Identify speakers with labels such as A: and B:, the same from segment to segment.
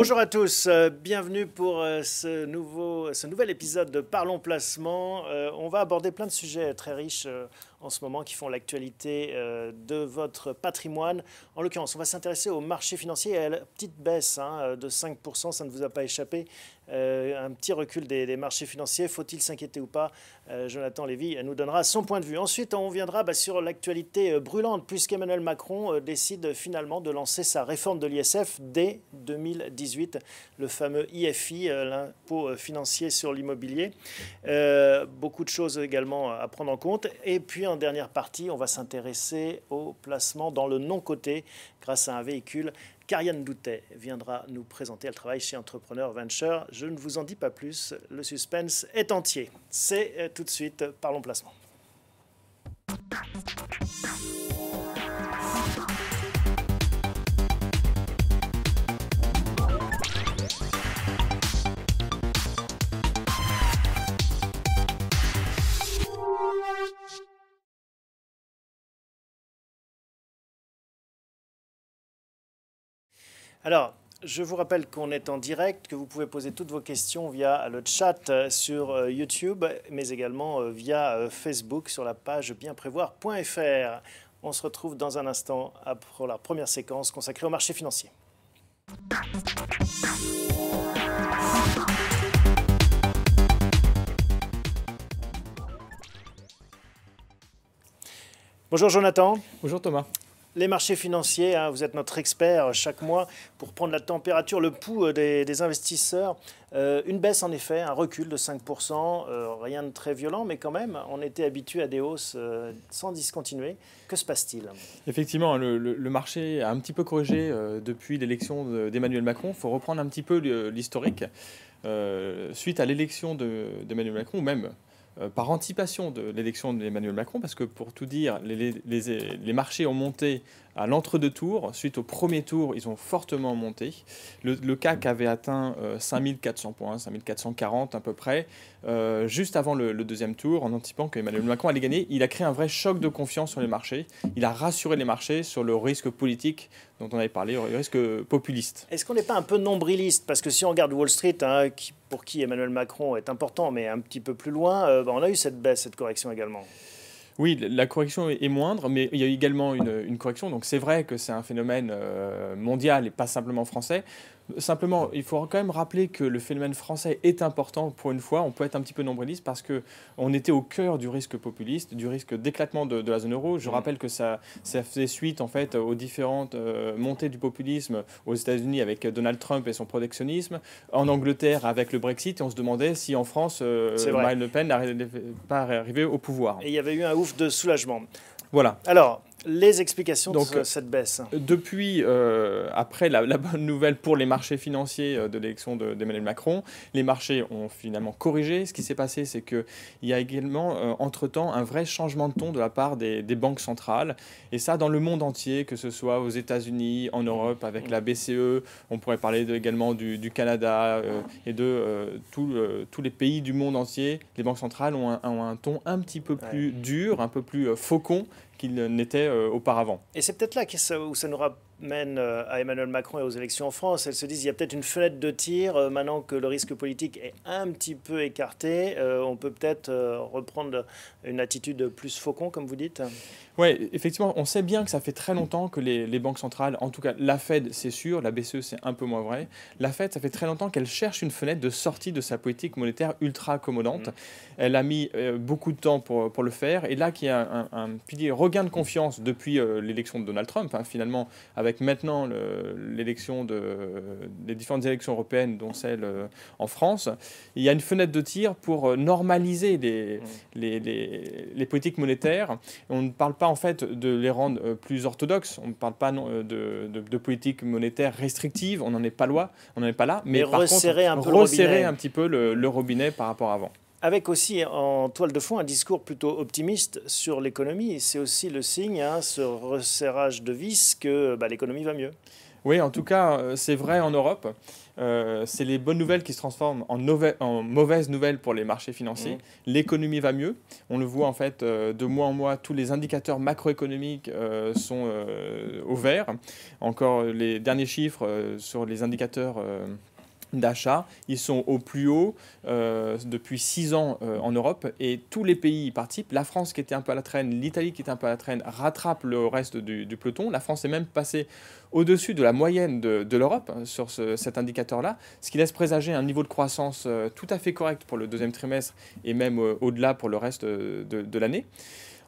A: Bonjour à tous, euh, bienvenue pour euh, ce, nouvel épisode de Parlons Placement. Euh, on va aborder plein de sujets très riches en ce moment qui font l'actualité de votre patrimoine. En l'occurrence, on va s'intéresser au marché financier et à la petite baisse hein, de 5%, ça ne vous a pas échappé. un petit recul des, marchés financiers, faut-il s'inquiéter ou pas Jonathan Lévy nous donnera son point de vue. Ensuite, on viendra bah, sur l'actualité brûlante, puisqu'Emmanuel Macron décide finalement de lancer sa réforme de l'ISF dès 2018 le fameux IFI, euh, l'impôt euh, financier sur l'immobilier. Euh, beaucoup de choses également à prendre en compte. Et puis en dernière partie, on va s'intéresser au placement dans le non-coté grâce à un véhicule Karianne Doutet viendra nous présenter. Elle travaille chez Entrepreneur Venture. Je ne vous en dis pas plus. Le suspense est entier. C'est tout de suite Parlons Placement. Alors, je vous rappelle qu'on est en direct, que vous pouvez poser toutes vos questions via le chat sur euh, YouTube, mais également euh, via euh, Facebook sur la page bienprévoir.fr. On se retrouve dans un instant pour la première séquence consacrée au marché financier. Bonjour Jonathan.
B: Bonjour Thomas.
A: Les marchés financiers, hein, vous êtes notre expert chaque mois pour prendre la température, le pouls euh, des, investisseurs. Euh, une baisse en effet, un recul de 5%, euh, rien de très violent, mais quand même, on était habitué à des hausses sans discontinuer. Que se passe-t-il?
B: Effectivement, le, marché a un petit peu corrigé depuis l'élection d'Emmanuel Macron. Il faut reprendre un petit peu l'historique. suite à l'élection d'Emmanuel Macron, ou même euh, par anticipation de l'élection d'Emmanuel Macron, parce que pour tout dire, les, les marchés ont monté à l'entre-deux tours. Suite au premier tour, ils ont fortement monté. Le, CAC avait atteint 5400 euh, points, 5440 à peu près, euh, juste avant le, deuxième tour, en anticipant qu'Emmanuel Macron allait gagner. Il a créé un vrai choc de confiance sur les marchés. Il a rassuré les marchés sur le risque politique dont on avait parlé, le risque populiste.
A: Est-ce qu'on n'est pas un peu nombriliste? Parce que si on regarde Wall Street, hein, pour qui Emmanuel Macron est important, mais un petit peu plus loin, euh, bah, on a eu cette baisse, cette correction également.
B: Oui, la correction est moindre, mais il y a également une, correction. Donc c'est vrai que c'est un phénomène euh, mondial et pas simplement français. Simplement, il faut quand même rappeler que le phénomène français est important pour une fois. On peut être un petit peu nombriliste parce qu'on était au cœur du risque populiste, du risque d'éclatement de, la zone euro. Je mmh. rappelle que ça, ça faisait suite en fait aux différentes euh, montées du populisme aux États-Unis avec Donald Trump et son protectionnisme, en Angleterre avec le Brexit. Et on se demandait si en France, euh, Marine Le Pen n'arrivait pas à arriver au pouvoir.
A: Et il y avait eu un ouf de soulagement.
B: Voilà.
A: Alors, les explications de cette baisse
B: Depuis, euh, après la, bonne nouvelle pour les marchés financiers euh, de l'élection d'Emmanuel Macron, les marchés ont finalement corrigé. Ce qui s'est passé, c'est qu'il y a également, euh, entre-temps, un vrai changement de ton de la part des, banques centrales. Et ça, dans le monde entier, que ce soit aux États-Unis, en Europe, avec la BCE, on pourrait parler également du, Canada et de tous les pays du monde entier. Les banques centrales ont un, ton un petit peu plus dur, un peu plus faucon qu'il n'était euh, auparavant.
A: Et c'est peut-être là où ça nous euh, à Emmanuel Macron et aux élections en France. Elles se disent qu'il y a peut-être une fenêtre de tir, euh, maintenant que le risque politique est un petit peu écarté, on peut peut-être reprendre une attitude plus faucon, comme vous dites?
B: Oui, effectivement, on sait bien que ça fait très longtemps que les, banques centrales, en tout cas la Fed, c'est sûr, la BCE, c'est un peu moins vrai. La Fed, ça fait très longtemps qu'elle cherche une fenêtre de sortie de sa politique monétaire ultra accommodante. Mm. Elle a mis euh, beaucoup de temps pour, pour le faire. Et là, qu'il y a un, pilier regain de confiance depuis euh, l'élection de Donald Trump, hein, finalement, avec maintenant l'élection de les différentes élections européennes, dont celle euh, en France, il y a une fenêtre de tir pour normaliser les, mm. les, les, les politiques monétaires. On ne parle pas en fait de les rendre euh, plus orthodoxes. On ne parle pas euh, de, de, politique monétaire restrictive. On n'en est pas loin, on n'en est pas là.
A: Mais, par resserrer
B: contre, un peu resserrer un petit peu le, robinet par rapport à avant.
A: Avec aussi en toile de fond un discours plutôt optimiste sur l'économie. C'est aussi le signe, hein, ce resserrage de vis, que bah, l'économie va mieux.
B: Oui, en tout cas, c'est vrai en Europe. c'est les bonnes nouvelles qui se transforment en, en mauvaises nouvelles pour les marchés financiers. Mmh. L'économie va mieux. On le voit en fait de mois en mois, tous les indicateurs macroéconomiques sont au vert. Encore les derniers chiffres sur les indicateurs d'achat. Ils sont au plus haut euh, depuis six ans euh, en Europe et tous les pays y participent. La France qui était un peu à la traîne, l'Italie qui était un peu à la traîne rattrape le reste du, peloton. La France est même passée au-dessus de la moyenne de, l'Europe hein, sur cet indicateur-là, ce qui laisse présager un niveau de croissance euh, tout à fait correct pour le deuxième trimestre et même au-delà pour le reste de l'année.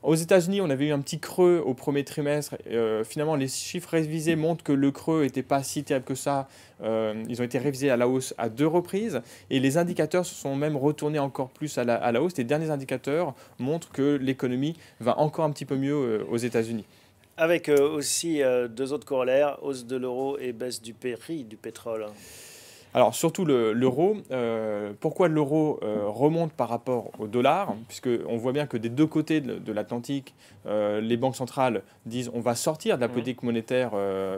B: Aux États-Unis, on avait eu un petit creux au premier trimestre. Euh, finalement, les chiffres révisés montrent que le creux n'était pas si terrible que ça. Euh, ils ont été révisés à la hausse à deux reprises et les indicateurs se sont même retournés encore plus à la, hausse. Les derniers indicateurs montrent que l'économie va encore un petit peu mieux euh, aux États-Unis.
A: Avec aussi deux autres corollaires, hausse de l'euro et baisse du prix du pétrole.
B: Alors surtout l'euro. Euh, pourquoi l'euro euh, remonte par rapport au dollar? Puisqu'on voit bien que des deux côtés de, l'Atlantique, euh, les banques centrales disent on va sortir de la mmh. politique monétaire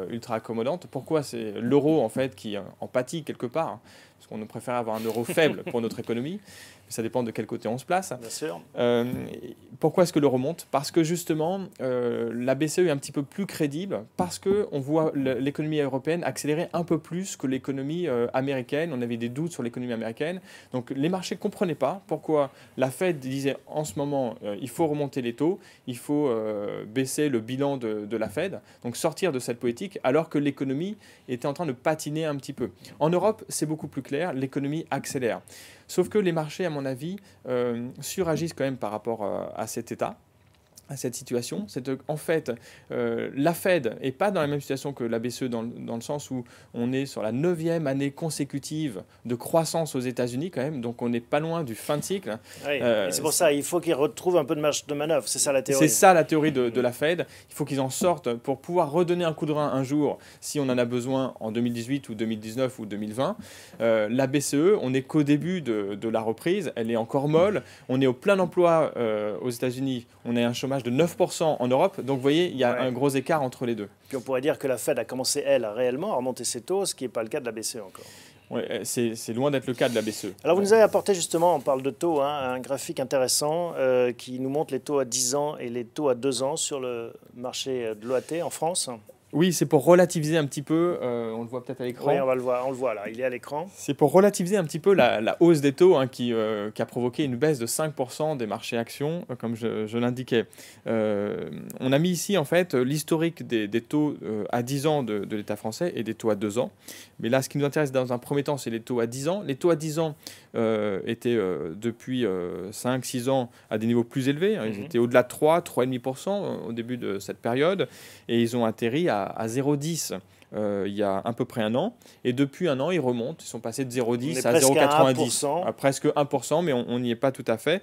B: ultra accommodante. Pourquoi c'est l'euro en fait qui en pâtit quelque part? Hein Parce qu'on préfère avoir un euro faible pour notre économie ça dépend de quel côté on se place.
A: Bien sûr.
B: Euh, pourquoi est-ce que l'euro monte? Parce que justement, euh, la BCE est un petit peu plus crédible, parce qu'on voit l'économie européenne accélérer un peu plus que l'économie euh, américaine. On avait des doutes sur l'économie américaine. Donc les marchés ne comprenaient pas pourquoi la Fed disait en ce moment, il faut remonter les taux, il faut baisser le bilan de, de la Fed, donc sortir de cette politique, alors que l'économie était en train de patiner un petit peu. En Europe, c'est beaucoup plus clair, l'économie accélère. Sauf que les marchés, à mon avis, euh, suragissent quand même par rapport euh, à cet état à cette situation, c'est en fait euh, la Fed n'est pas dans la même situation que la BCE dans, dans, le sens où on est sur la neuvième année consécutive de croissance aux États-Unis quand même, donc on n'est pas loin du fin de cycle.
A: Euh, c'est pour ça, il faut qu'ils retrouvent un peu de marge de manœuvre, c'est ça la théorie.
B: C'est ça la théorie de, de, la Fed. Il faut qu'ils en sortent pour pouvoir redonner un coup de rein un jour si on en a besoin en 2018 ou 2019 ou 2020. Euh, la BCE, on n'est qu'au début de, de, la reprise, elle est encore molle, on est au plein emploi aux États-Unis, on a un chômage de 9% en Europe. Donc vous voyez, il y a un gros écart entre les deux.
A: Puis on pourrait dire que la Fed a commencé, elle, réellement à remonter ses taux, ce qui n'est pas le cas de la BCE encore.
B: Oui, euh, c'est loin d'être le cas de la BCE.
A: Alors vous nous avez apporté justement, on parle de taux, hein, un graphique intéressant euh, qui nous montre les taux à 10 ans et les taux à 2 ans sur le marché de l'OAT en France.
B: Oui, c'est pour relativiser un petit peu, euh, on le voit peut-être à l'écran.
A: Oui, on va le voir, on le voit là, il est à l'écran.
B: C'est pour relativiser un petit peu la, hausse des taux hein, qui, euh, qui, a provoqué une baisse de 5% des marchés actions, euh, comme je, l'indiquais. on a mis ici en fait l'historique des, taux à 10 ans de, de l'État français et des taux à 2 ans. Mais là, ce qui nous intéresse dans un premier temps, c'est les taux à 10 ans. Les taux à 10 ans étaient depuis 5-6 ans à des niveaux plus élevés. Hein. Ils mhm. étaient au-delà de 3, 3,5% au début de cette période. Et ils ont atterri à à, 0,10 euh, il y a à peu près un an. Et depuis un an, ils remontent. Ils sont passés de 0,10 à 0,90. À presque 1%, mais on n'y est pas tout à fait.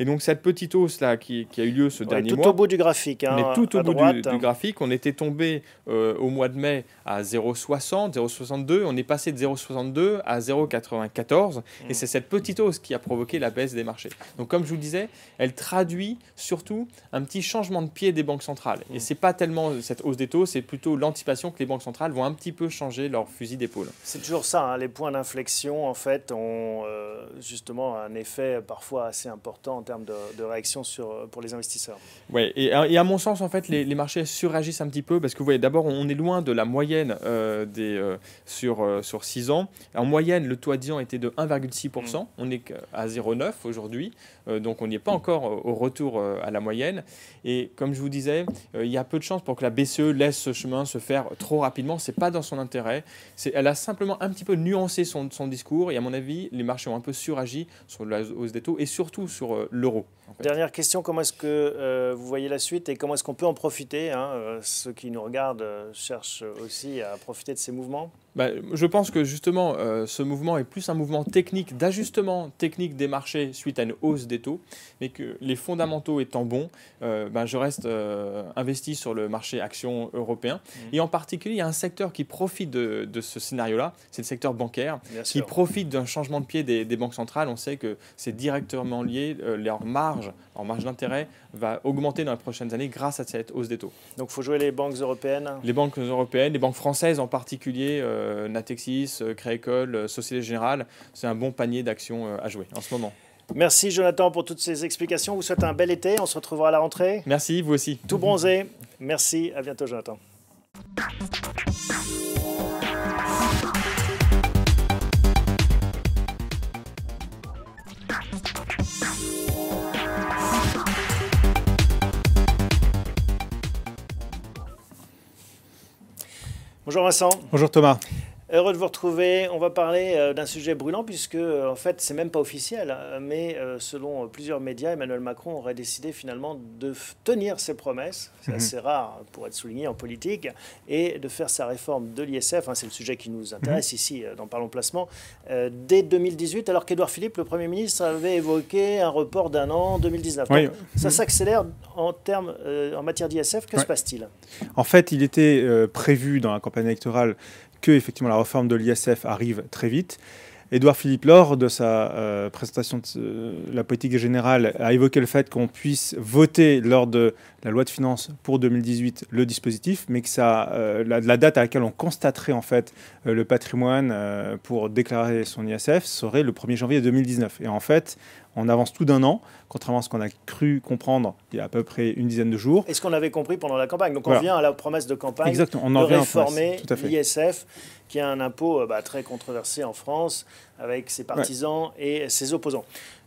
B: Et donc cette petite hausse là qui, a eu lieu ce dernier mois.
A: Tout au bout du graphique. Hein,
B: on est tout au bout du, graphique. On était tombé euh, au mois de mai à 0,60, 0,62. On est passé de 0,62 à 0,94. Et mm. c'est cette petite hausse qui a provoqué la baisse des marchés. Donc comme je vous le disais, elle traduit surtout un petit changement de pied des banques centrales. Et mm. c'est pas tellement cette hausse des taux, c'est plutôt l'anticipation que les banques centrales vont un petit peu changer leur fusil d'épaule.
A: C'est toujours ça. Hein. les points d'inflexion en fait ont euh, justement un effet parfois assez important termes de, réaction sur, pour les investisseurs.
B: Oui, et, à mon sens, en fait, les, marchés surréagissent un petit peu parce que vous voyez, d'abord, on est loin de la moyenne euh, des, euh, sur, euh, sur 6 ans. En moyenne, le taux à 10 ans était de 1,6%. Mm. On est à 0,9 aujourd'hui. donc, on n'y est pas encore au retour à la moyenne. Et comme je vous disais, il y a peu de chances pour que la BCE laisse ce chemin se faire trop rapidement. Ce n'est pas dans son intérêt. Elle a simplement un petit peu nuancé son, son discours. Et à mon avis, les marchés ont un peu suragi sur la hausse des taux et surtout sur l'euro.
A: Dernière question, comment est-ce que euh, vous voyez la suite et comment est-ce qu'on peut en profiter hein, euh, Ceux qui nous regardent euh, cherchent aussi à profiter de ces mouvements?
B: Bah, je pense que justement, euh, ce mouvement est plus un mouvement technique, d'ajustement technique des marchés suite à une hausse des taux, mais que les fondamentaux étant bons, euh, bah, je reste euh, investi sur le marché action européen. Mmh. Et en particulier, il y a un secteur qui profite de, ce scénario-là, c'est le secteur bancaire, qui profite d'un changement de pied des, banques centrales. On sait que c'est directement lié, leur marge, leur marge d'intérêt va augmenter dans les prochaines années grâce à cette hausse des taux.
A: Donc il faut jouer les banques européennes
B: Les banques européennes, les banques françaises en particulier. Euh, Natexis, euh, Créecole, euh, Société Générale. C'est un bon panier d'actions à jouer en ce moment.
A: Merci Jonathan pour toutes ces explications. Vous souhaite un bel été. On se retrouvera à la rentrée.
B: Merci, vous aussi.
A: Tout bronzé. Merci. À bientôt Jonathan. Bonjour Vincent.
C: Bonjour Thomas.
A: Heureux de vous retrouver. On va parler euh, d'un sujet brûlant puisque, euh, en fait, c'est même pas officiel, hein, mais euh, selon plusieurs médias, Emmanuel Macron aurait décidé finalement de tenir ses promesses. C'est mhm. assez rare pour être souligné en politique et de faire sa réforme de l'ISF. Hein, c'est le sujet qui nous intéresse mhm. ici dans Parlons Placement dès 2018, alors qu'Édouard Philippe, le Premier ministre, avait évoqué un report d'un an 2019. ça mhm. s'accélère en termes en matière d'ISF. Que se passe-t-il?
C: En fait, il était prévu dans la campagne électorale que effectivement la réforme de l'ISF arrive très vite. Édouard Philippe, lors de sa euh, présentation de euh, la politique générale, a évoqué le fait qu'on puisse voter lors de la loi de finances pour 2018 le dispositif, mais que ça, euh, la, date à laquelle on constaterait en fait le patrimoine pour déclarer son ISF serait le 1er janvier 2019. Et en fait, on avance tout d'un an, contrairement à ce qu'on a cru comprendre il y a à peu près une dizaine de jours.
A: Et ce qu'on avait compris pendant la campagne. Donc on vient à la promesse de campagne Exactement. On en de réformer l'ISF, qui est un impôt euh, bah, très controversé en France, avec ses partisans et ses opposants.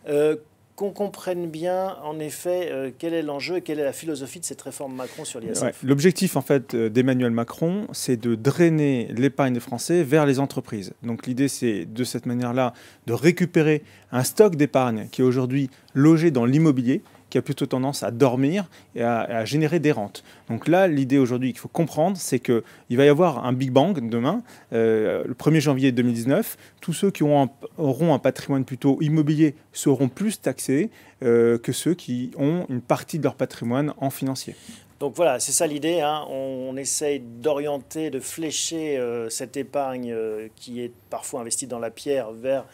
A: Euh, qu'on comprenne bien, en effet, euh, quel est l'enjeu et quelle est la philosophie de cette réforme Macron sur l'ISF.
C: L'objectif, en fait, euh, d'Emmanuel Macron, c'est de drainer l'épargne des Français vers les entreprises. Donc l'idée, c'est de cette manière-là de récupérer un stock d'épargne qui est aujourd'hui logé dans l'immobilier qui a plutôt tendance à dormir et à, générer des rentes. Donc là, l'idée aujourd'hui qu'il faut comprendre, c'est qu'il va y avoir un Big Bang demain, euh, le 1er janvier 2019. Tous ceux qui auront un, patrimoine plutôt immobilier seront plus taxés euh, que ceux qui ont une partie de leur patrimoine en financier.
A: Donc voilà, c'est ça l'idée. Hein. On, essaye d'orienter, de flécher euh, cette épargne qui est parfois investie dans la pierre vers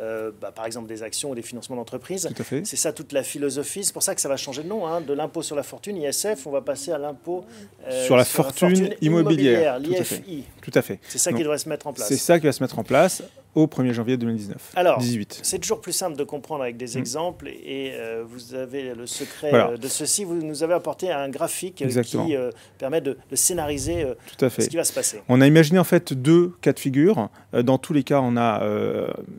A: euh, bah, par exemple des actions ou des financements d'entreprise. C'est ça toute la philosophie. C'est pour ça que ça va changer de nom. Hein. De l'impôt sur la fortune, ISF, on va passer à l'impôt
C: euh, sur, la, fortune immobilière,
A: l'IFI.
C: Tout à fait.
A: C'est ça qui devrait se mettre en place.
C: C'est ça qui va se mettre en place au 1er janvier 2019.
A: Alors, c'est toujours plus simple de comprendre avec des mm. exemples et euh, vous avez le secret de ceci. Vous nous avez apporté un graphique qui permet de, scénariser ce qui va se passer.
C: On a imaginé en fait deux cas de figure. Dans tous les cas, on a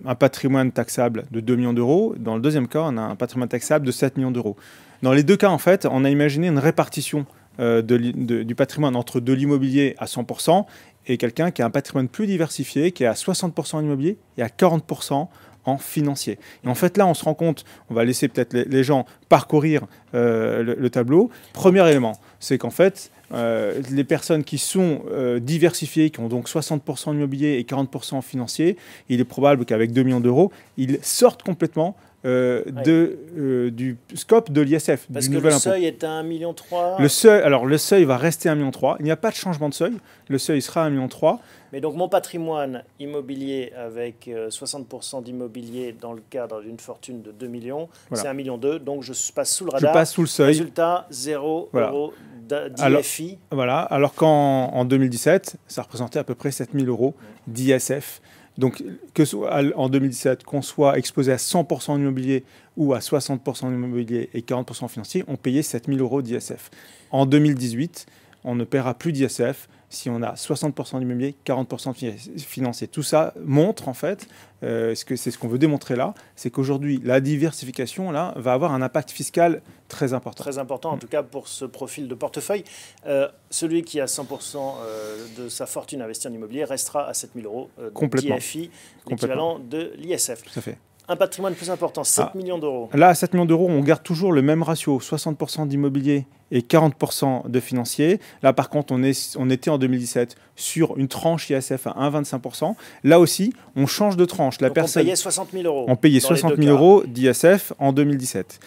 C: un patrimoine taxable de 2 millions d'euros. Dans le deuxième cas, on a un patrimoine taxable de 7 millions d'euros. Dans les deux cas, en fait, on a imaginé une répartition euh, du patrimoine entre de l'immobilier à 100% et quelqu'un qui a un patrimoine plus diversifié, qui est à 60% en immobilier et à 40% en financier. Et en fait, là, on se rend compte, on va laisser peut-être les, gens parcourir euh, le, tableau. Premier élément, c'est qu'en fait, euh, les personnes qui sont euh, diversifiées, qui ont donc 60% en immobilier et 40% en financier, il est probable qu'avec 2 millions d'euros, ils sortent complètement de, du scope de l'ISF.
A: Parce que le seuil est à 1,3 million.
C: Le seuil, alors le seuil va rester à 1,3 million. Il n'y a pas de changement de seuil. Le seuil sera à 1,3 million.
A: Mais donc mon patrimoine immobilier avec 60% d'immobilier dans le cadre d'une fortune de 2 millions, c'est 1,2 million. Donc je passe sous le radar.
C: Je passe sous le seuil.
A: Résultat, 0 euros d'IFI.
C: Voilà, alors qu'en 2017, ça représentait à peu près 7000 euros d'ISF. Donc, que soit en 2017, qu'on soit exposé à 100% en immobilier ou à 60% en immobilier et 40% en financier, on payait 7000 euros d'ISF. En 2018, on ne paiera plus d'ISF si on a 60% d'immobilier, 40% de financier. Tout ça montre en fait, euh, ce que c'est ce qu'on veut démontrer là, c'est qu'aujourd'hui la diversification là va avoir un impact fiscal très important.
A: Très important en tout cas pour ce profil de portefeuille. Euh, celui qui a 100% euh, de sa fortune investie en immobilier restera à 7000 euros d'IFI, l'équivalent de l'ISF.
C: Tout à fait.
A: Un patrimoine plus important, 7
C: Ah.
A: millions d'euros.
C: Là, à 7 millions d'euros, on garde toujours le même ratio, 60% d'immobilier et 40% de financier. Là, par contre, on, est, on était en 2017 sur une tranche ISF à 1,25%. Là aussi, on change de tranche. La
A: Donc
C: personne,
A: on payait 60 000 euros.
C: on payait
A: dans les
C: 60
A: deux
C: 000
A: cas.
C: euros d'ISF en 2017.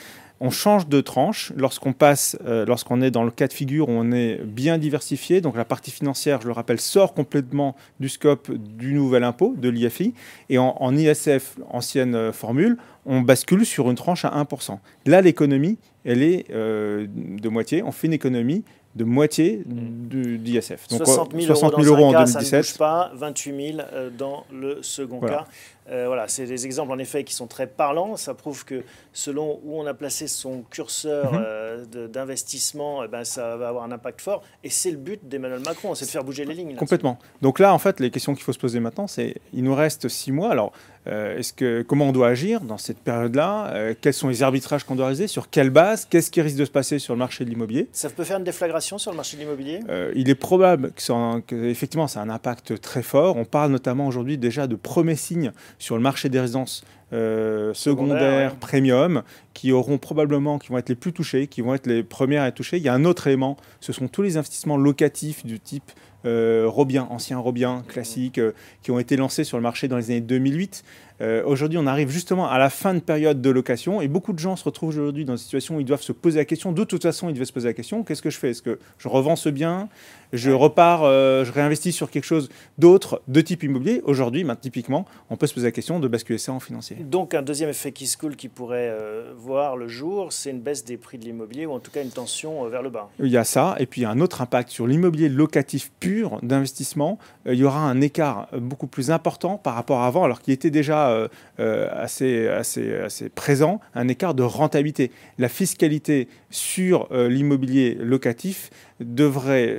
C: On change de tranche lorsqu'on passe, euh, lorsqu'on est dans le cas de figure où on est bien diversifié. Donc la partie financière, je le rappelle, sort complètement du scope du nouvel impôt, de l'IFI. Et en, ISF, ancienne euh, formule, on bascule sur une tranche à 1%. Là, l'économie, elle est euh, de moitié. On fait une économie de moitié du- d'ISF. Donc
A: 60
C: euh,
A: 000,
C: 60 000
A: euros,
C: euros
A: dans un
C: en
A: cas, ça ne
C: 2017.
A: bouge pas, 28 000 euh, dans le second
C: Voilà.
A: cas. Euh, voilà, c'est des exemples en effet qui sont très parlants. Ça prouve que selon où on a placé son curseur
C: Mhm.
A: euh, d'investissement, eh ben, ça va avoir un impact fort. Et c'est le but d'Emmanuel Macron, c'est de faire bouger les lignes.
C: Complètement. Donc là, en fait, les questions qu'il faut se poser maintenant, c'est il nous reste six mois. Alors, est-ce que comment on doit agir dans cette période-là? Euh, Quels sont les arbitrages qu'on doit réaliser? Sur quelle base? Qu'est-ce qui risque de se passer sur le marché de l'immobilier?
A: Ça peut faire une déflagration sur le marché de l'immobilier?
C: Euh, Il est probable que, effectivement, ça a un impact très fort. On parle notamment aujourd'hui déjà de premiers signes sur le marché des résidences euh,
A: Secondaires, ouais.
C: premium, qui auront probablement, qui vont être les plus touchés, qui vont être les premières à être touchées. Il y a un autre élément, ce sont tous les investissements locatifs du type euh, Robien, ancien Robien, classique, euh, qui ont été lancés sur le marché dans les années 2008. Euh, aujourd'hui, on arrive justement à la fin de période de location et beaucoup de gens se retrouvent aujourd'hui dans une situation où ils doivent se poser la question. De toute façon, ils devaient se poser la question qu'est-ce que je fais? Est-ce que je revends ce bien? Je repars, euh, je réinvestis sur quelque chose d'autre de type immobilier? Aujourd'hui, ben, typiquement, on peut se poser la question de basculer ça en financier.
A: Donc un deuxième effet qui se coule qui pourrait euh, voir le jour, c'est une baisse des prix de l'immobilier ou en tout cas une tension euh, vers le bas.
C: Il y a ça, et puis il y a un autre impact sur l'immobilier locatif pur d'investissement. Euh, il y aura un écart euh, beaucoup plus important par rapport à avant, alors qu'il était déjà euh, assez, assez, assez présent, un écart de rentabilité. La fiscalité sur l'immobilier locatif devrait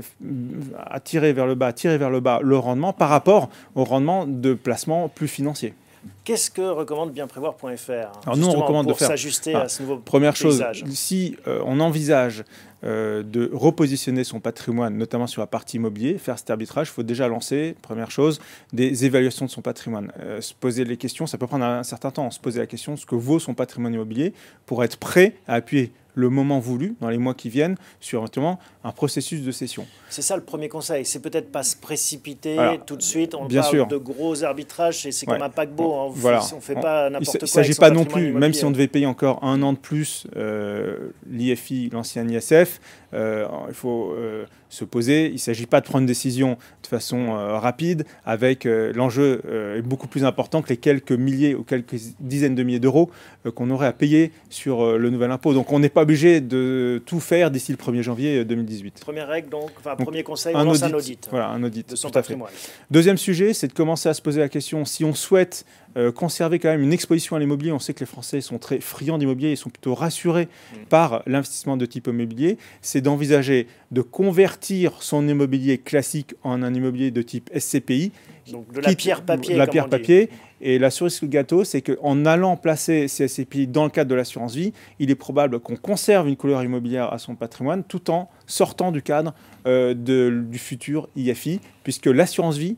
C: attirer vers le bas, tirer vers le bas le rendement par rapport au rendement de placement plus financier.
A: Qu'est-ce que recommande bienprévoir.fr
C: Alors, nous, on recommande de faire-
A: s'ajuster
C: Ah,
A: à ce nouveau
C: Première chose, si euh, on envisage euh, de repositionner son patrimoine, notamment sur la partie immobilier, faire cet arbitrage, il faut déjà lancer, première chose, des évaluations de son patrimoine. Euh, se poser les questions, ça peut prendre un certain temps, se poser la question de ce que vaut son patrimoine immobilier pour être prêt à appuyer le moment voulu, dans les mois qui viennent, sur un processus de cession.
A: C'est ça le premier conseil. C'est peut-être pas se précipiter
C: Voilà.
A: tout de suite. On
C: Bien
A: parle
C: sûr.
A: de gros arbitrages et c'est
C: Ouais.
A: comme un paquebot. hein. On
C: Voilà.
A: ne fait
C: On-
A: pas
C: Il
A: n'importe quoi.
C: ne
A: avec
C: s'agit pas non plus, même si on devait payer encore un an de plus euh, l'IFI, l'ancien ISF, il faut euh, se poser. Il ne s'agit pas de prendre une décision de façon euh, rapide, avec euh, l'enjeu euh, est beaucoup plus important que les quelques milliers ou quelques dizaines de milliers d'euros euh, qu'on aurait à payer sur euh, le nouvel impôt. Donc on n'est pas obligé de tout faire d'ici le 1er janvier 2018.
A: Première règle, donc, enfin,
C: Donc,
A: premier conseil, on lance un audit
C: Voilà, un audit.
A: de son
C: tout à fait.
A: patrimoine.
C: Deuxième sujet, c'est de commencer à se poser la question si on souhaite euh, conserver quand même une exposition à l'immobilier. On sait que les Français sont très friands d'immobilier, ils sont plutôt rassurés
A: Mm.
C: par l'investissement de type immobilier. C'est d'envisager de convertir son immobilier classique en un immobilier de type SCPI.
A: Donc de la
C: quitte-
A: pierre papier.
C: de La
A: comme
C: pierre
A: on dit.
C: papier. Et la cerise sur le gâteau, c'est qu'en allant placer ces SCPI dans le cadre de l'assurance vie, il est probable qu'on conserve une couleur immobilière à son patrimoine tout en sortant du cadre euh, de- du futur IFI, puisque l'assurance vie,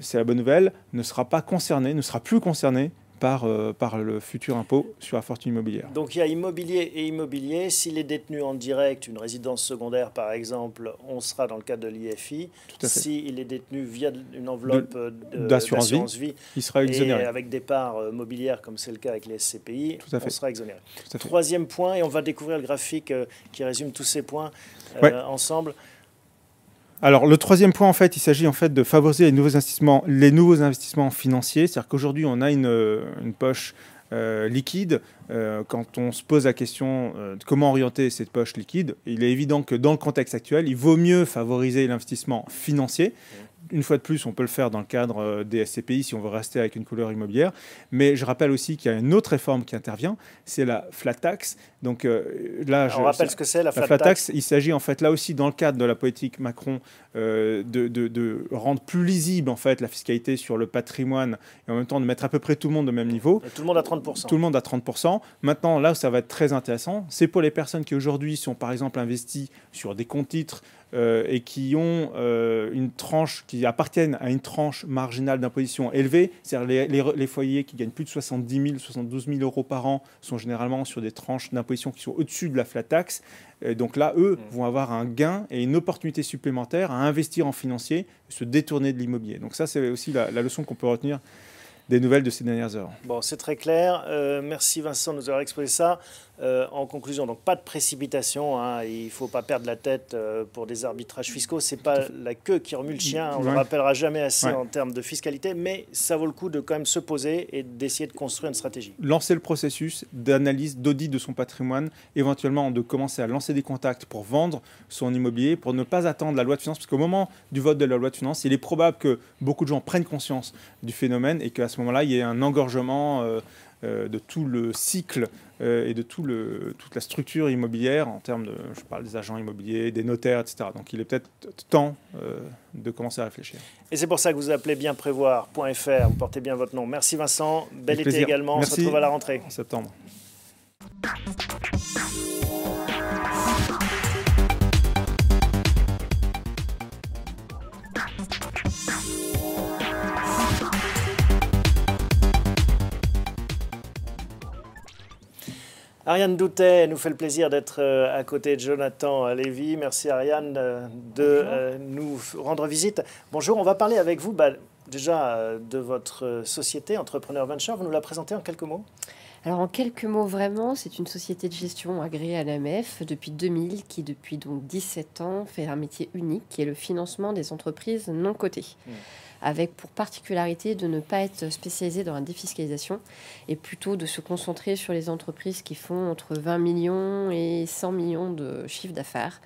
C: c'est la bonne nouvelle, ne sera pas concernée, ne sera plus concernée par, euh, par le futur impôt sur la fortune immobilière.
A: Donc il y a immobilier et immobilier. S'il est détenu en direct, une résidence secondaire par exemple, on sera dans le cadre de l'IFI. S'il est détenu via une enveloppe euh,
C: d'assurance vie,
A: vie
C: Il sera
A: et
C: exonéré.
A: avec des parts euh, mobilières comme c'est le cas avec les SCPI,
C: Tout à fait.
A: on sera exonéré.
C: Tout à fait.
A: Troisième point, et on va découvrir le graphique euh, qui résume tous ces points
C: Ouais.
A: ensemble.
C: Alors le troisième point, en fait, il s'agit en fait de favoriser les nouveaux investissements, les nouveaux investissements financiers. C'est-à-dire qu'aujourd'hui, on a une, euh, poche euh, liquide. Euh, quand on se pose la question de comment orienter cette poche liquide, il est évident que dans le contexte actuel, il vaut mieux favoriser l'investissement financier. Une fois de plus, on peut le faire dans le cadre euh, des SCPI si on veut rester avec une couleur immobilière. Mais je rappelle aussi qu'il y a une autre réforme qui intervient, c'est la flat tax. Donc euh, là, je,
A: on rappelle ce que c'est la
C: la
A: flat, tax.
C: il s'agit en fait là aussi dans le cadre de la politique Macron euh, de, de- de rendre plus lisible en fait la fiscalité sur le patrimoine et en même temps de mettre à peu près tout le monde au même niveau.
A: Et tout le monde à 30%.
C: Tout le monde à 30%. Maintenant, là où ça va être très intéressant, c'est pour les personnes qui aujourd'hui sont par exemple investies sur des comptes titres et qui ont euh, une tranche qui appartiennent à une tranche marginale d'imposition élevée, c'est-à-dire les, les, foyers qui gagnent plus de 70 000, 72 000 euros par an sont généralement sur des tranches d'imposition qui sont au-dessus de la flat tax. donc là, eux mmh. vont avoir un gain et une opportunité supplémentaire à investir en financier, se détourner de l'immobilier. Donc ça, c'est aussi la, la leçon qu'on peut retenir des nouvelles de ces dernières heures.
A: Bon, c'est très clair. Euh, merci Vincent de nous avoir exposé ça. Euh, en conclusion, donc pas de précipitation. Hein. il ne faut pas perdre la tête euh, pour des arbitrages fiscaux. C'est pas la queue qui remue le chien. On ne le rappellera jamais assez en termes de fiscalité, mais ça vaut le coup de quand même se poser et d'essayer de construire une stratégie.
C: Lancer le processus d'analyse, d'audit de son patrimoine, éventuellement de commencer à lancer des contacts pour vendre son immobilier, pour ne pas attendre la loi de finances, parce qu'au moment du vote de la loi de finances, il est probable que beaucoup de gens prennent conscience du phénomène et qu'à ce moment-là, il y ait un engorgement. Euh, euh, de tout le cycle euh, et de tout le, toute la structure immobilière en termes de, je parle des agents immobiliers, des notaires, etc. Donc il est peut-être temps euh, de commencer à réfléchir.
A: Et c'est pour ça que vous appelez bien prévoir.fr, vous portez bien votre nom. Merci Vincent, bel été également, on se retrouve à la rentrée.
C: En septembre.
A: Ariane Doutet nous fait le plaisir d'être euh, à côté de Jonathan Lévy. Merci Ariane euh, de euh, nous rendre visite. Bonjour, on va parler avec vous bah, déjà de votre société Entrepreneur Venture. Vous nous la présentez en quelques mots?
D: Alors en quelques mots vraiment, c'est une société de gestion agréée à l'AMF depuis 2000 qui depuis donc 17 ans fait un métier unique qui est le financement des entreprises non cotées. Mmh avec pour particularité de ne pas être spécialisé dans la défiscalisation et plutôt de se concentrer sur les entreprises qui font entre 20 millions et 100 millions de chiffre d'affaires.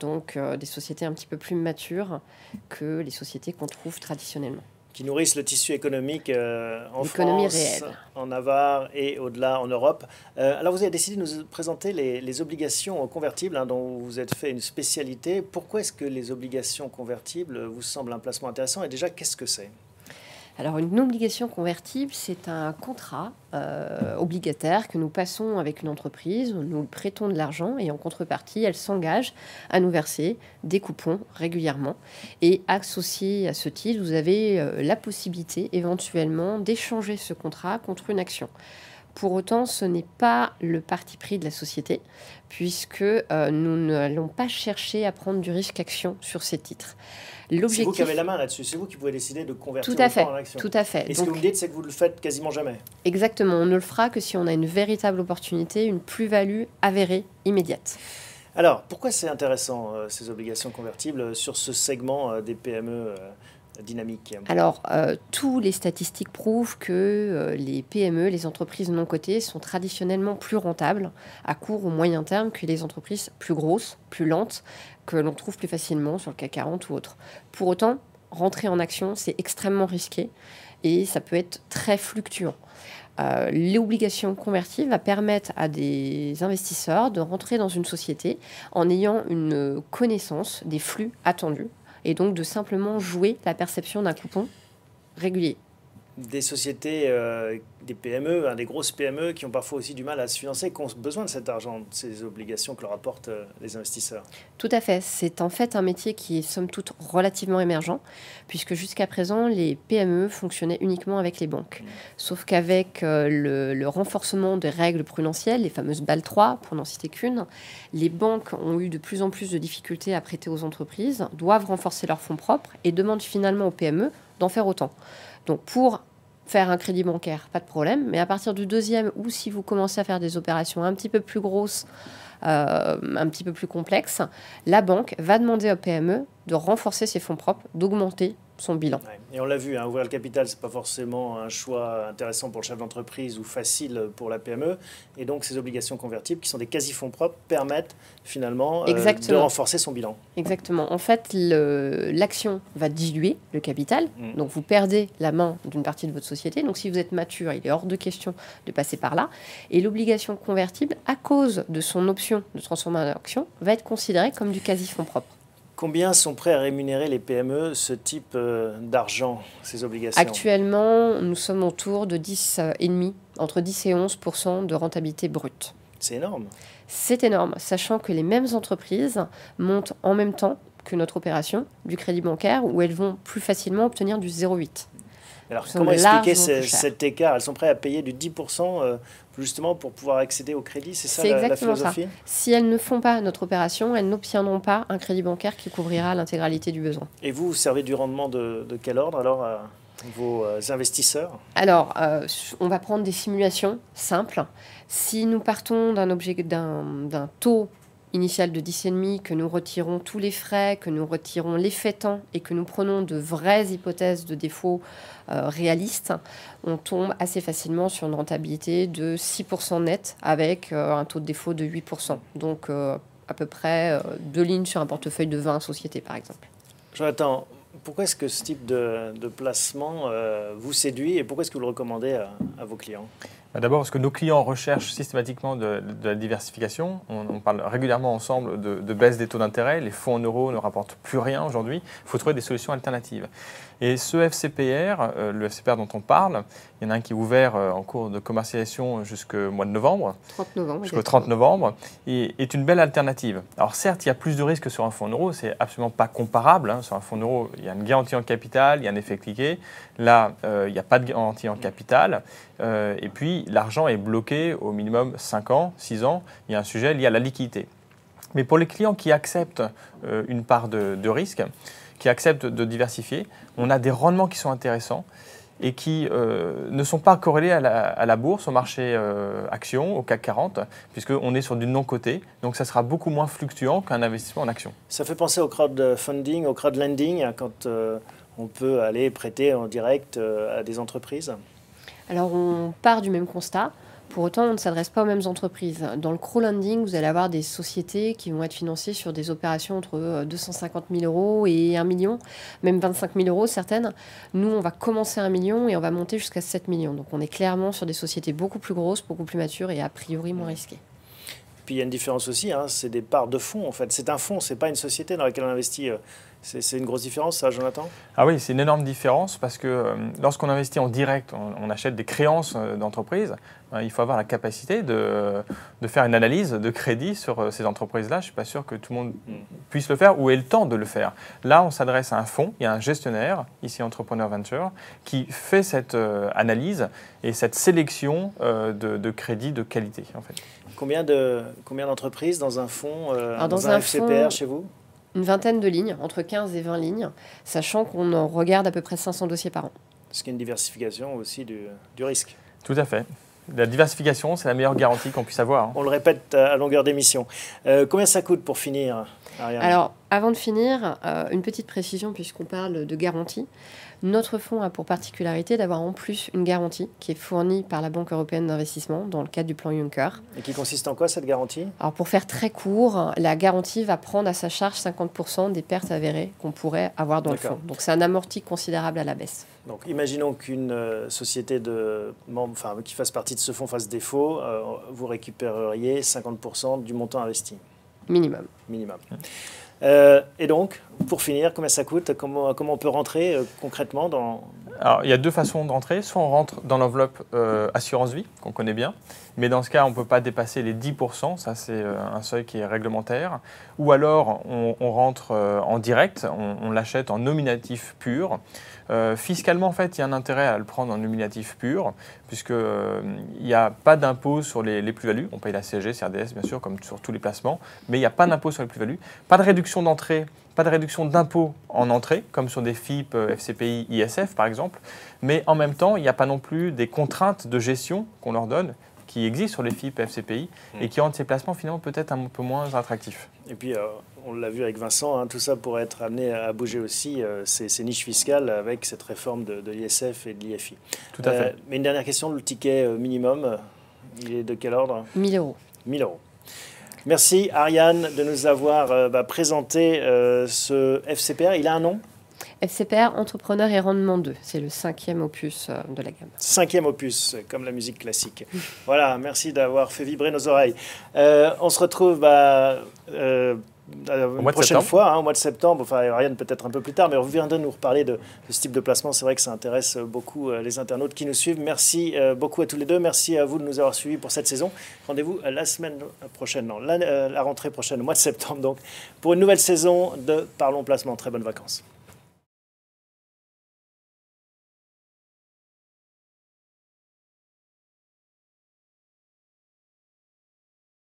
D: Donc euh, des sociétés un petit peu plus matures que les sociétés qu'on trouve traditionnellement
A: qui nourrissent le tissu économique euh, en France, en Navarre et au-delà en Europe. Euh, alors vous avez décidé de nous présenter les, obligations convertibles hein, dont vous êtes fait une spécialité. Pourquoi est-ce que les obligations convertibles vous semblent un placement intéressant? Et déjà qu'est-ce que c'est?
D: Alors une obligation convertible, c'est un contrat euh, obligataire que nous passons avec une entreprise, nous prêtons de l'argent et en contrepartie, elle s'engage à nous verser des coupons régulièrement. Et associé à ce titre, vous avez euh, la possibilité éventuellement d'échanger ce contrat contre une action. Pour autant, ce n'est pas le parti pris de la société, puisque euh, nous n'allons pas chercher à prendre du risque action sur ces titres.
A: C'est vous qui avez la main là-dessus, c'est vous qui pouvez décider de convertir
D: tout à fait,
A: en action.
D: Tout à fait.
A: Et ce que vous me dites, c'est que vous le faites quasiment jamais.
D: Exactement, on ne le fera que si on a une véritable opportunité, une plus-value avérée, immédiate.
A: Alors, pourquoi c'est intéressant, euh, ces obligations convertibles, euh, sur ce segment des PME dynamique
D: Alors, euh, tous les statistiques prouvent que euh, les PME, les entreprises non cotées, sont traditionnellement plus rentables à court ou moyen terme que les entreprises plus grosses, plus lentes, que l'on trouve plus facilement sur le CAC 40 ou autre. Pour autant, rentrer en action, c'est extrêmement risqué et ça peut être très fluctuant. Euh, l'obligation convertible va permettre à des investisseurs de rentrer dans une société en ayant une connaissance des flux attendus et donc de simplement jouer la perception d'un coupon régulier.
A: Des sociétés, euh, des PME, hein, des grosses PME qui ont parfois aussi du mal à se financer, qui ont besoin de cet argent, de ces obligations que leur apportent euh, les investisseurs.
D: Tout à fait. C'est en fait un métier qui est somme toute relativement émergent, puisque jusqu'à présent, les PME fonctionnaient uniquement avec les banques. Mmh. Sauf qu'avec euh, le, le, renforcement des règles prudentielles, les fameuses BAL 3, pour n'en citer qu'une, les banques ont eu de plus en plus de difficultés à prêter aux entreprises, doivent renforcer leurs fonds propres et demandent finalement aux PME d'en faire autant. Donc pour faire un crédit bancaire, pas de problème. Mais à partir du deuxième, ou si vous commencez à faire des opérations un petit peu plus grosses, euh, un petit peu plus complexes, la banque va demander au PME de renforcer ses fonds propres, d'augmenter son bilan.
A: Et on l'a vu, hein, ouvrir le capital, ce n'est pas forcément un choix intéressant pour le chef d'entreprise ou facile pour la PME. Et donc ces obligations convertibles, qui sont des quasi-fonds propres, permettent finalement euh, de renforcer son bilan.
D: Exactement. En fait, l'action va diluer le capital. Mm. Donc vous perdez la main d'une partie de votre société. Donc si vous êtes mature, il est hors de question de passer par là. Et l'obligation convertible, à cause de son option de transformer en action, va être considérée comme du quasi-fonds propre.
A: Combien sont prêts à rémunérer les PME ce type euh, d'argent, ces obligations?
D: Actuellement, nous sommes autour de 10,5, entre 10 et 11 de rentabilité brute.
A: C'est énorme.
D: C'est énorme, sachant que les mêmes entreprises montent en même temps que notre opération du crédit bancaire où elles vont plus facilement obtenir du 0,8.
A: Alors, comment expliquer cet écart? Elles sont prêtes à payer du 10% euh, justement pour pouvoir accéder au crédit C'est ça la, la
D: exactement ça.
A: philosophie?
D: Si elles ne font pas notre opération, elles n'obtiendront pas un crédit bancaire qui couvrira l'intégralité du besoin.
A: Et vous, vous servez du rendement de, de quel ordre alors à vos euh, investisseurs?
D: Alors, euh, on va prendre des simulations simples. Si nous partons d'un objet d'un d'un taux initial de 10,5, que nous retirons tous les frais, que nous retirons l'effet temps et que nous prenons de vraies hypothèses de défaut euh, réalistes, on tombe assez facilement sur une rentabilité de 6% net avec euh, un taux de défaut de 8%. Donc, euh, à peu près deux lignes sur un portefeuille de 20 sociétés, par exemple.
A: Jonathan, pourquoi est-ce que ce type de, placement vous séduit et pourquoi est-ce que vous le recommandez à, vos clients?
B: D'abord parce que nos clients recherchent systématiquement de, la diversification. On, parle régulièrement ensemble de, de baisse des taux d'intérêt. Les fonds en euros ne rapportent plus rien aujourd'hui. Il faut trouver des solutions alternatives. Et ce FCPR, euh, le FCPR dont on parle, il y en a un qui est ouvert euh, en cours de commercialisation jusqu'au mois de novembre.
D: 30 novembre.
B: jusqu'au
D: exactement.
B: 30 novembre, et est une belle alternative. Alors certes, il y a plus de risques sur un fonds en euros, c'est absolument pas comparable. hein. Sur un fonds en euros, il y a une garantie en capital, il y a un effet cliqué. Là, euh, il n'y a pas de garantie en capital. Et puis, l'argent est bloqué au minimum 5 ans, 6 ans. Il y a un sujet lié à la liquidité. Mais pour les clients qui acceptent une part de, de risque, qui acceptent de diversifier, on a des rendements qui sont intéressants et qui euh, ne sont pas corrélés à la, à la bourse, au marché euh, action, au CAC 40, puisqu'on est sur du non-coté. Donc ça sera beaucoup moins fluctuant qu'un investissement en action.
A: Ça fait penser au crowdfunding, au crowdlending, hein, quand euh, on peut aller prêter en direct euh, à des entreprises.
D: Alors, on part du même constat. Pour autant, on ne s'adresse pas aux mêmes entreprises. Dans le crowdlending, vous allez avoir des sociétés qui vont être financées sur des opérations entre euh, 250 000 euros et 1 million, même 25 000 euros certaines. Nous, on va commencer à 1 million et on va monter jusqu'à 7 millions. Donc, on est clairement sur des sociétés beaucoup plus grosses, beaucoup plus matures et a priori moins risquées.
A: Puis il y a une différence aussi, hein, c'est des parts de fonds en fait. C'est un fonds, c'est pas une société dans laquelle on investit. euh, C'est une grosse différence, ça, Jonathan?
B: Ah oui, c'est une énorme différence parce que euh, lorsqu'on investit en direct, on, on achète des créances euh, d'entreprise, euh, il faut avoir la capacité de, de faire une analyse de crédit sur euh, ces entreprises-là. Je ne suis pas sûr que tout le monde puisse le faire ou ait le temps de le faire. Là, on s'adresse à un fonds, il y a un gestionnaire, ici Entrepreneur Venture, qui fait cette euh, analyse et cette sélection euh, de, de crédits de qualité. En fait.
A: Combien de combien d'entreprises dans un fonds, euh, dans,
D: dans
A: un,
D: un
A: FCPR
D: fonds-
A: chez vous?
D: Une vingtaine de lignes, entre 15 et 20 lignes, sachant qu'on en regarde à peu près 500 dossiers par an.
A: Ce qui est une diversification aussi du, du risque.
B: Tout à fait. La diversification, c'est la meilleure garantie qu'on puisse avoir. hein.
A: On le répète à à longueur d'émission. Euh, combien ça coûte pour finir, Ariane?
D: Alors, avant de finir, euh, une petite précision puisqu'on parle de garantie. Notre fonds a pour particularité d'avoir en plus une garantie qui est fournie par la Banque européenne d'investissement dans le cadre du plan Juncker.
A: Et qui consiste en quoi cette garantie?
D: Alors pour faire très court, la garantie va prendre à sa charge 50% des pertes avérées qu'on pourrait avoir dans le fonds. Donc c'est un amorti considérable à la baisse.
A: Donc, imaginons qu'une euh, société de membres, enfin, qui fasse partie de ce fonds fasse défaut, euh, vous récupéreriez 50% du montant investi,
D: Minimum.
A: minimum. Euh, et donc, pour finir, combien ça coûte comment, comment on peut rentrer euh, concrètement dans...
B: Alors, il y a deux façons d'entrer. Soit on rentre dans l'enveloppe euh, assurance vie, qu'on connaît bien, mais dans ce cas, on ne peut pas dépasser les 10%, ça c'est un seuil qui est réglementaire. Ou alors, on, rentre en direct, on l'achète en nominatif pur. Euh, fiscalement, en fait, il y a un intérêt à le prendre en nominatif pur, puisqu'il n'y a pas d'impôt sur les, les plus-values. On paye la CSG, CRDS, bien sûr, comme sur tous les placements, mais il n'y a pas d'impôt sur les plus-values. Pas de réduction d'entrée, pas de réduction d'impôt en entrée, comme sur des FIP, euh, FCPI, ISF, par exemple. Mais en même temps, il n'y a pas non plus des contraintes de gestion qu'on leur donne qui existent sur les FIP, FCPI, et qui rendent ces placements finalement peut-être un peu moins attractifs.
A: Et puis, euh, on l'a vu avec Vincent, hein, tout ça pourrait être amené à bouger aussi, euh, ces, ces niches fiscales avec cette réforme de, de l'ISF et de l'IFI.
B: Tout à
A: Euh,
B: fait.
A: mais une dernière question, le ticket euh, minimum, il est de quel ordre?
D: 1000 euros.
A: 1000 euros. Merci Ariane de nous avoir euh, bah, présenté euh, ce FCPR. Il a un nom?
D: FCPR, Entrepreneur et Rendement 2. C'est le cinquième opus de la gamme.
A: Cinquième opus, comme la musique classique. Voilà, merci d'avoir fait vibrer nos oreilles. Euh, on se retrouve bah, euh, euh, une prochaine fois, hein, au mois de septembre, enfin Ariane peut-être un peu plus tard, mais vous viendrez nous reparler de, ce type de placement. C'est vrai que ça intéresse beaucoup euh, les internautes qui nous suivent. Merci euh, beaucoup à tous les deux. Merci à vous de nous avoir suivis pour cette saison. Rendez-vous la semaine prochaine, non, la, la rentrée prochaine, au mois de septembre, donc, pour une nouvelle saison de Parlons Placement. Très bonnes vacances.